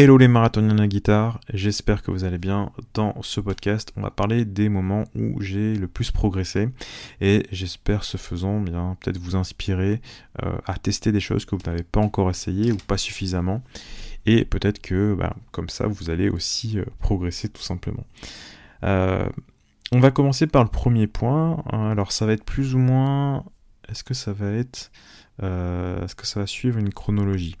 Hello les marathoniens de la guitare, j'espère que vous allez bien. Dans ce podcast, on va parler des moments où j'ai le plus progressé et j'espère ce faisant bien peut-être vous inspirer euh, à tester des choses que vous n'avez pas encore essayé ou pas suffisamment et peut-être que bah, comme ça vous allez aussi euh, progresser tout simplement. Euh, on va commencer par le premier point. Alors ça va être plus ou moins. Est-ce que ça va être. Est-ce que ça va suivre une chronologie?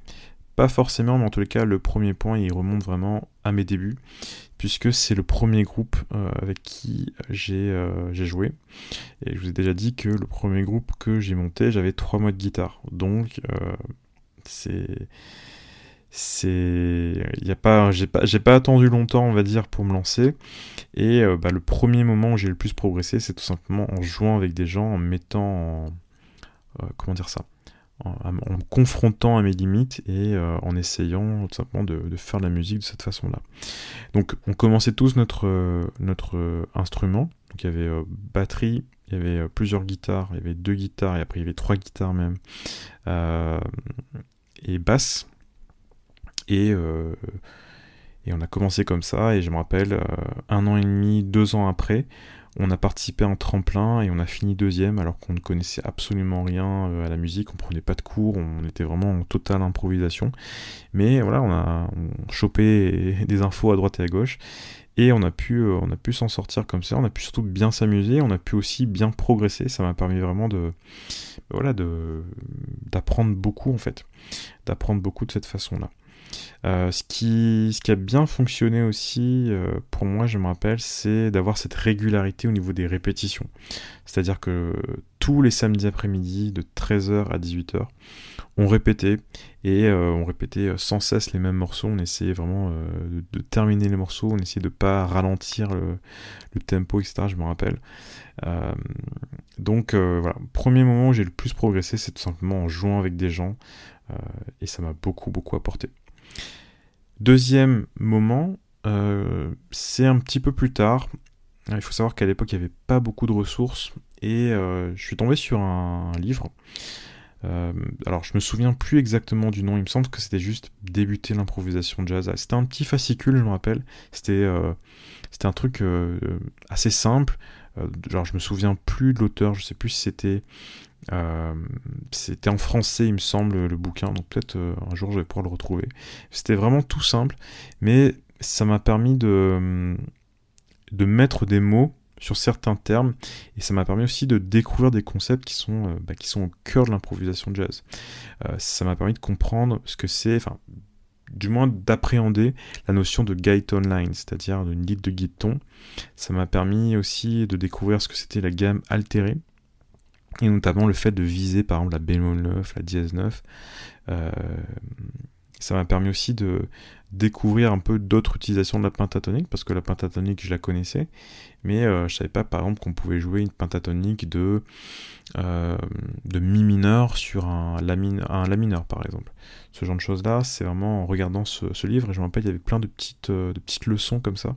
Pas forcément, mais en tous les cas, le premier point, il remonte vraiment à mes débuts, puisque c'est le premier groupe euh, avec qui euh, j'ai joué. Et je vous ai déjà dit que le premier groupe que j'ai monté, j'avais trois mois de guitare. Donc, euh, c'est c'est il a pas j'ai pas j'ai pas attendu longtemps on va dire pour me lancer et bah, le premier moment où j'ai le plus progressé c'est tout simplement en jouant avec des gens en mettant en, comment dire ça? En, me confrontant à mes limites et euh, en essayant tout simplement de, faire de la musique de cette façon-là. Donc on commençait tous notre, notre instrument, donc il y avait euh, batterie, il y avait euh, plusieurs guitares, il y avait deux guitares et après il y avait trois guitares même, et basse. Et, et on a commencé comme ça et je me rappelle un an et demi, deux ans après, on a participé à un tremplin et on a fini deuxième alors qu'on ne connaissait absolument rien euh, à la musique, on prenait pas de cours, on était vraiment en totale improvisation. Mais voilà, on a chopé des infos à droite et à gauche et on a pu, euh, on a pu s'en sortir comme ça, on a pu surtout bien s'amuser, on a pu aussi bien progresser, ça m'a permis vraiment de, voilà, d'apprendre beaucoup en fait, d'apprendre beaucoup de cette façon-là. Euh, ce, qui, a bien fonctionné aussi, euh, pour moi, je me rappelle, c'est d'avoir cette régularité au niveau des répétitions. C'est-à-dire que tous les samedis après-midi, de 13h à 18h, on répétait, et euh, on répétait sans cesse les mêmes morceaux, on essayait vraiment de, terminer les morceaux, on essayait de pas ralentir le, le tempo, etc., je me rappelle. donc voilà, premier moment où j'ai le plus progressé, c'est tout simplement en jouant avec des gens, et ça m'a beaucoup, beaucoup apporté. Deuxième moment, euh, c'est un petit peu plus tard. Il faut savoir qu'à l'époque, il n'y avait pas beaucoup de ressources et euh, je suis tombé sur un, livre. Euh, alors, je me souviens plus exactement du nom. Il me semble que c'était juste débuter l'improvisation jazz. C'était un petit fascicule, je me rappelle. C'était un truc assez simple. Genre, je me souviens plus de l'auteur. Je sais plus si c'était euh, c'était en français, il me semble, le bouquin, donc peut-être euh, un jour je vais pouvoir le retrouver. C'était vraiment tout simple, mais ça m'a permis de, de mettre des mots sur certains termes, et ça m'a permis aussi de découvrir des concepts qui sont, euh, bah, qui sont au cœur de l'improvisation jazz. ça m'a permis de comprendre ce que c'est, du moins d'appréhender la notion de guyton line, c'est-à-dire d'une ligne de guiton. Ça m'a permis aussi de découvrir ce que c'était la gamme altérée, et notamment le fait de viser par exemple la bémol 9, la dièse 9. Euh, ça m'a permis aussi de découvrir un peu d'autres utilisations de la pentatonique, parce que la pentatonique je la connaissais, mais euh, je savais pas par exemple qu'on pouvait jouer une pentatonique de, euh, de mi mineur sur un la, mineur par exemple. Ce genre de choses là, c'est vraiment en regardant ce, livre, et je me rappelle il y avait plein de petites, de petites leçons comme ça.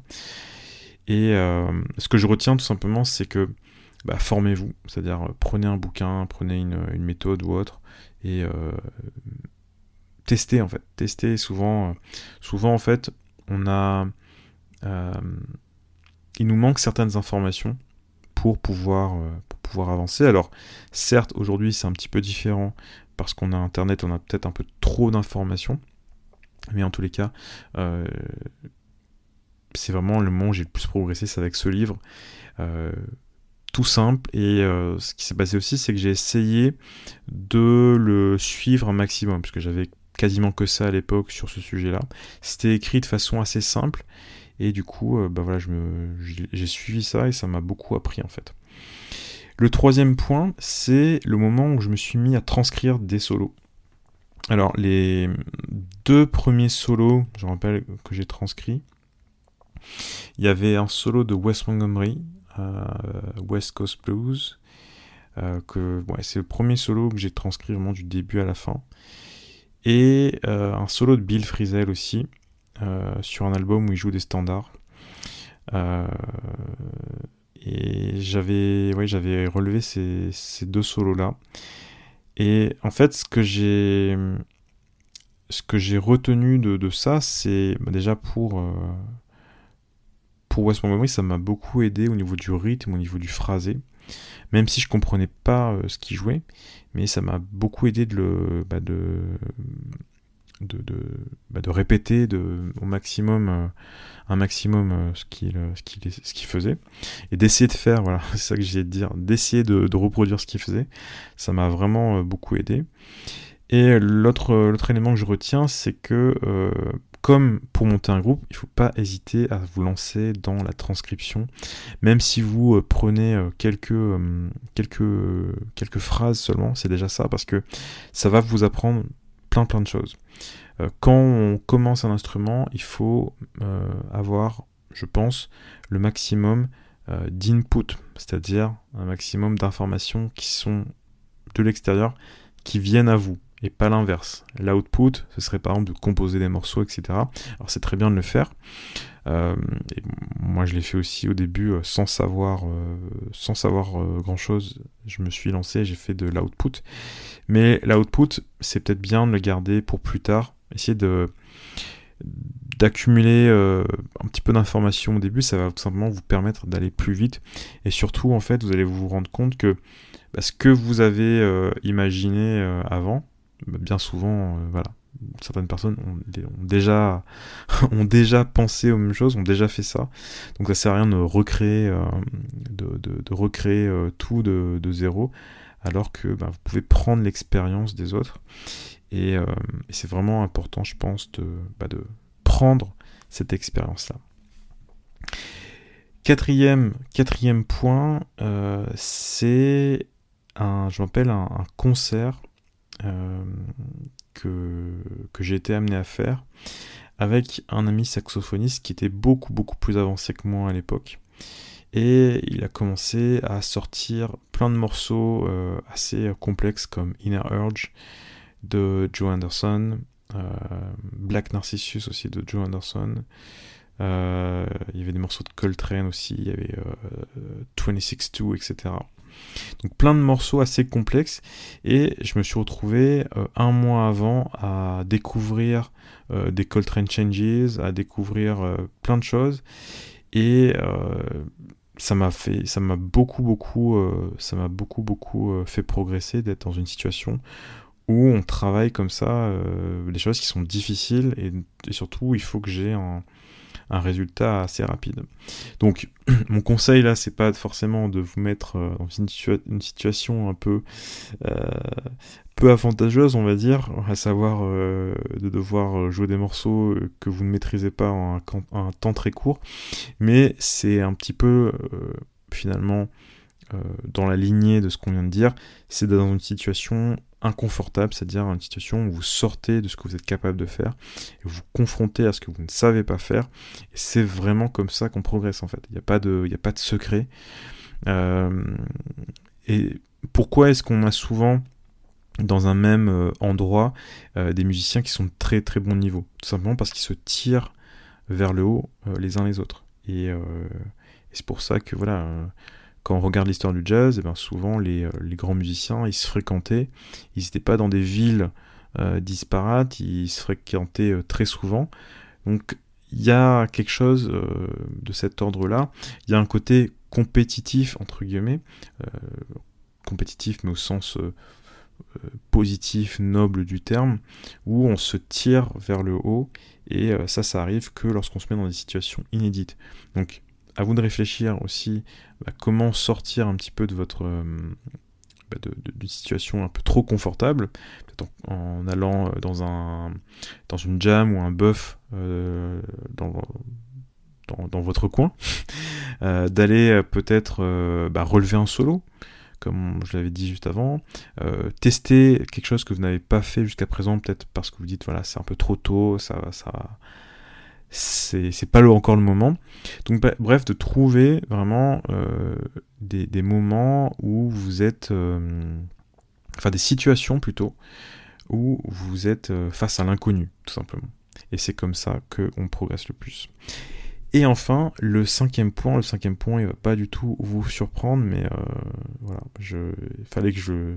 Et ce que je retiens tout simplement, c'est que bah, formez-vous, c'est-à-dire euh, prenez un bouquin, prenez une, méthode ou autre, et euh, testez en fait. Testez souvent, euh, souvent en fait, on a, il nous manque certaines informations pour pouvoir, pour pouvoir avancer. Alors certes, aujourd'hui c'est un petit peu différent parce qu'on a Internet, on a peut-être un peu trop d'informations, mais en tous les cas, c'est vraiment le moment où j'ai le plus progressé, c'est avec ce livre tout simple. Et euh, ce qui s'est passé aussi, c'est que j'ai essayé de le suivre un maximum, parce que j'avais quasiment que ça à l'époque sur ce sujet-là. C'était écrit de façon assez simple, et du coup, euh, bah voilà, j'ai suivi ça et ça m'a beaucoup appris en fait. Le troisième point, c'est le moment où je me suis mis à transcrire des solos. Alors, les deux premiers solos, je rappelle que j'ai transcrit, il y avait un solo de Wes Montgomery, euh, West Coast Blues. Euh, que c'est le premier solo que j'ai transcrit vraiment du début à la fin. Et euh, un solo de Bill Frisell aussi, sur un album où il joue des standards. et j'avais ouais, j'avais relevé ces, deux solos là. Et en fait, ce que j'ai ce que j'ai retenu de, ça, c'est bah, déjà pour, euh, pour West Montgomery, ça m'a beaucoup aidé au niveau du rythme, au niveau du phrasé. Même si je comprenais pas euh, ce qu'il jouait, mais ça m'a beaucoup aidé de le, bah, de, de, bah, de, répéter de, au maximum, euh, un maximum euh, ce qu'il ce qu'il ce qu'il faisait, et d'essayer de faire, voilà, c'est ça que j'ai de dire, d'essayer de, de, reproduire ce qu'il faisait. Ça m'a vraiment beaucoup aidé. Et l'autre élément que je retiens, c'est que comme pour monter un groupe, il ne faut pas hésiter à vous lancer dans la transcription. Même si vous euh, prenez euh, quelques, euh, quelques phrases seulement, c'est déjà ça, parce que ça va vous apprendre plein plein de choses. quand on commence un instrument, il faut avoir, je pense, le maximum d'input, c'est-à-dire un maximum d'informations qui sont de l'extérieur, qui viennent à vous et pas l'inverse. L'output, ce serait par exemple de composer des morceaux, etc. Alors c'est très bien de le faire. Euh, moi je l'ai fait aussi au début euh, sans savoir, euh, sans savoir grand chose. Je me suis lancé, j'ai fait de l'output. Mais l'output, c'est peut-être bien de le garder pour plus tard. Essayer de d'accumuler un petit peu d'informations au début, ça va tout simplement vous permettre d'aller plus vite. Et surtout, en fait, vous allez vous rendre compte que bah, ce que vous avez imaginé avant, bien souvent, euh, voilà, certaines personnes ont, déjà, ont déjà pensé aux mêmes choses, ont déjà fait ça. Donc ça sert à rien de recréer, euh, de, recréer euh, tout de, zéro, alors que bah, vous pouvez prendre l'expérience des autres. Et, c'est vraiment important, je pense, de, bah, de prendre cette expérience-là. Quatrième, quatrième point, c'est un, je m'appelle un concert que, que j'ai été amené à faire avec un ami saxophoniste qui était beaucoup beaucoup plus avancé que moi à l'époque. Et il a commencé à sortir plein de morceaux euh, assez complexes comme Inner Urge de Joe Anderson, euh, Black Narcissus aussi de Joe Anderson. il y avait des morceaux de Coltrane aussi, il y avait 26-2, etc. Donc plein de morceaux assez complexes. Et je me suis retrouvé euh, un mois avant à découvrir euh, des Coltrane Changes, à découvrir euh, plein de choses. Et ça m'a fait ça m'a beaucoup beaucoup ça m'a beaucoup beaucoup fait progresser d'être dans une situation où on travaille comme ça des choses qui sont difficiles et, et surtout il faut que j'ai un un résultat assez rapide. Donc mon conseil là, c'est pas forcément de vous mettre euh, dans une, situation un peu euh, peu avantageuse, on va dire, à savoir euh, de devoir jouer des morceaux que vous ne maîtrisez pas en un, temps très court, mais c'est un petit peu finalement dans la lignée de ce qu'on vient de dire, c'est dans une situation inconfortable, c'est-à-dire une situation où vous sortez de ce que vous êtes capable de faire vous, vous confrontez à ce que vous ne savez pas faire. Et c'est vraiment comme ça qu'on progresse en fait. Il n'y a, pas de, a pas de secret. Euh, et pourquoi est-ce qu'on a souvent dans un même euh, endroit euh, des musiciens qui sont de très très bon niveau? Tout simplement parce qu'ils se tirent vers le haut les uns les autres. Et c'est pour ça que voilà quand on regarde l'histoire du jazz, et eh bien souvent les, euh, les, grands musiciens, ils se fréquentaient, ils n'étaient pas dans des villes euh, disparates, ils se fréquentaient euh, très souvent. Donc il y a quelque chose de cet ordre-là. Il y a un côté compétitif, entre guillemets, compétitif mais au sens positif, noble du terme, où on se tire vers le haut, et ça, ça arrive que lorsqu'on se met dans des situations inédites. Donc à vous de réfléchir aussi à comment sortir un petit peu de votre euh, bah, de, situation un peu trop confortable, peut-être en, allant euh, dans un dans une jam ou un buff euh, dans, dans, votre coin, d'aller peut-être bah, relever un solo, comme je l'avais dit juste avant, tester quelque chose que vous n'avez pas fait jusqu'à présent, peut-être parce que vous dites voilà c'est un peu trop tôt, ça ça c'est pas encore le moment. Donc bref, de trouver vraiment euh, des, moments où vous êtes, euh, enfin des situations plutôt, où vous êtes euh, face à l'inconnu, tout simplement. Et c'est comme ça qu'on progresse le plus. Et enfin, le cinquième point, le cinquième point, il va pas du tout vous surprendre, mais euh, voilà, je, il fallait que je,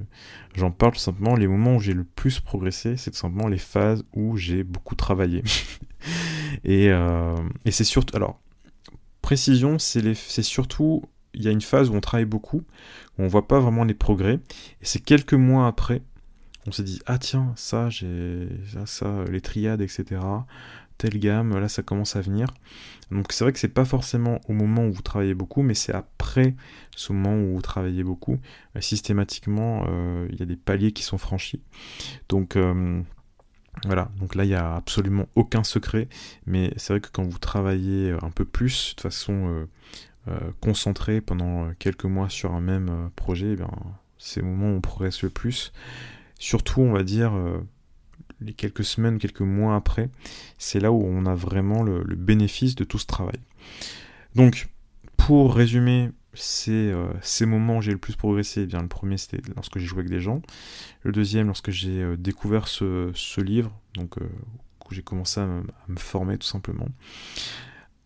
j'en parle tout simplement. Les moments où j'ai le plus progressé, c'est tout simplement les phases où j'ai beaucoup travaillé. et, euh, et c'est surtout, alors, précision, c'est, surtout, il y a une phase où on travaille beaucoup, où on voit pas vraiment les progrès, et c'est quelques mois après, on s'est dit, ah tiens, ça, j'ai, ça, ça, les triades, etc telle gamme, là ça commence à venir. Donc c'est vrai que c'est pas forcément au moment où vous travaillez beaucoup, mais c'est après ce moment où vous travaillez beaucoup. Euh, systématiquement, euh, il y a des paliers qui sont franchis. Donc voilà, donc là il n'y a absolument aucun secret, mais c'est vrai que quand vous travaillez un peu plus de façon concentrée pendant quelques mois sur un même projet, eh bien, c'est le moment où on progresse le plus. Surtout, on va dire, les quelques semaines, quelques mois après, c'est là où on a vraiment le, bénéfice de tout ce travail. Donc, pour résumer ces, euh, ces moments où j'ai le plus progressé, eh bien, le premier c'était lorsque j'ai joué avec des gens, le deuxième lorsque j'ai euh, découvert ce, livre, donc euh, où j'ai commencé à me, former tout simplement.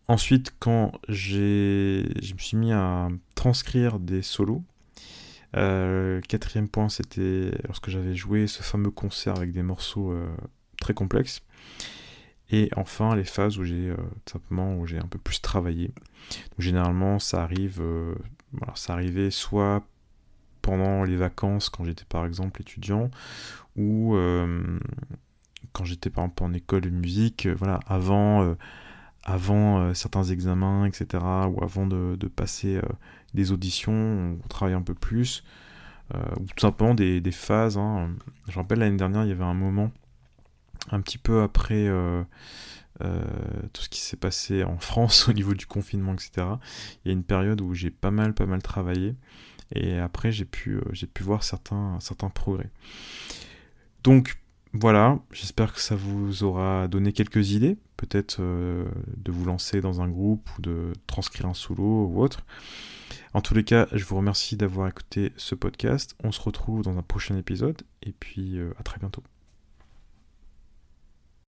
Ensuite, quand je me suis mis à transcrire des solos, euh, quatrième point, c'était lorsque j'avais joué ce fameux concert avec des morceaux très complexes. Et enfin, les phases où j'ai simplement où j'ai un peu plus travaillé. Généralement, ça arrive, voilà, ça arrivait soit pendant les vacances quand j'étais par exemple étudiant, ou quand j'étais par exemple en école de musique, voilà, avant avant certains examens, etc., ou avant de, passer des auditions, on travaille un peu plus, euh, ou tout simplement des, phases. Hein. Je rappelle l'année dernière, il y avait un moment, un petit peu après euh, euh, tout ce qui s'est passé en France au niveau du confinement, etc. Il y a une période où j'ai pas mal, pas mal travaillé, et après j'ai pu, pu voir certains, progrès. Donc voilà, j'espère que ça vous aura donné quelques idées, peut-être de vous lancer dans un groupe ou de transcrire un solo ou autre. En tous les cas, je vous remercie d'avoir écouté ce podcast. On se retrouve dans un prochain épisode et puis euh, à très bientôt.